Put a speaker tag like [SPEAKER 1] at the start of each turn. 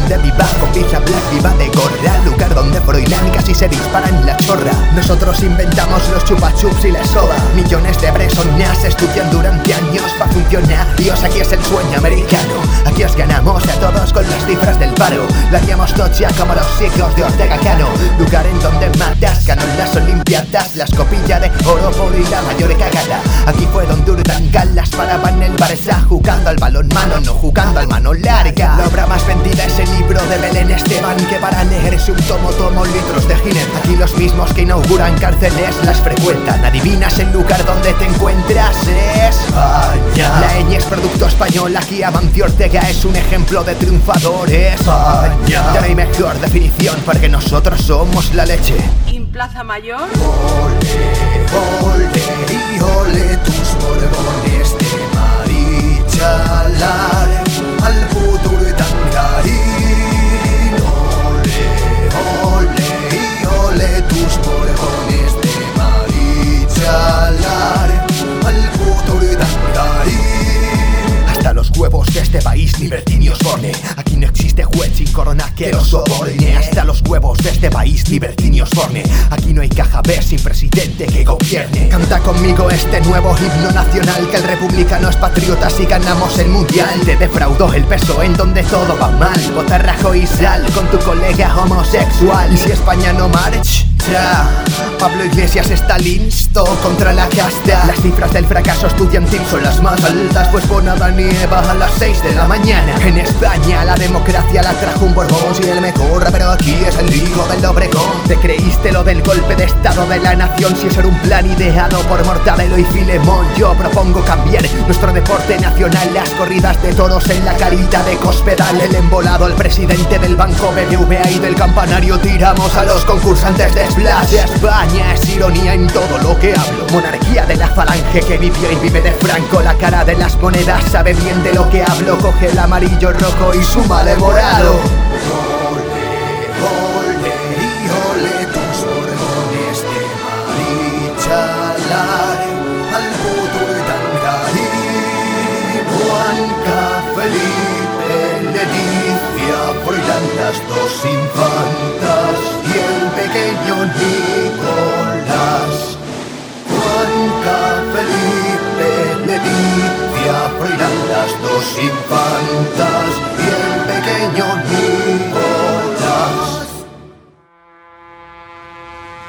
[SPEAKER 1] donde viva pizza black, viva de gorra Lugar donde Froilán casi se disparan la chorra Nosotros inventamos los chupachups y la soda Millones de personas estudian durante años para funcionar. Dios, aquí es el sueño americano. Aquí os ganamos a todos con las cifras del paro. La hacíamos tocha como los hijos de Ortega Cano. Donde Urdangalas paraban el Barça jugando al balón mano, no jugando al mano larga. La obra más vendida es el libro de Belén Esteban, que para leerse un tomo tomo litros de giner. Aquí los mismos que inauguran cárceles las frecuentan. Adivinas el lugar donde te encuentras, España. La ñ es producto español, aquí Amancio Ortega es un ejemplo de triunfadores. España. Ya no hay mejor definición porque nosotros somos la leche.
[SPEAKER 2] ¿En Plaza Mayor?
[SPEAKER 1] Ole, ole y ole tus borbones de marichalar al futuro tangarín. Ole, ole y ole tus borbones de marichalar al futuro tangarín. Hasta los huevos de este país libertino y Osborne Aquí corona que lo soborne Hasta los huevos de este país libertino y Osborne Aquí no hay caja B sin presidente que gobierne. Canta conmigo este nuevo himno nacional Que el republicano es patriota si ganamos el mundial. Te defraudó el peso en donde todo va mal. Vota Rajoy y sal con tu colega homosexual. Y si España no marcha Pablo Iglesias está listo contra la casta. Las cifras del fracaso estudiantil son las más altas Pues por nada nieva a las 6 de la mañana. En España la democracia la trajo un Borbón Si él me corra pero aquí es el hijo del Obregón. ¿Te creíste lo del golpe de estado de la nación? Si eso era un plan ideado por Mortadelo y Filemón Yo propongo cambiar nuestro deporte nacional. Las corridas de toros en la carita de Cospedal. El embolado al presidente del banco BBVA y del campanario Tiramos a los concursantes de Splash España es ironía en todo lo que hablo. Monarquía de la falange que vivió y vive de Franco. La cara de las monedas sabe bien de lo que hablo. Coge el amarillo rojo y suma de morado. Ole y ole tus borbones de Leticia Froilán las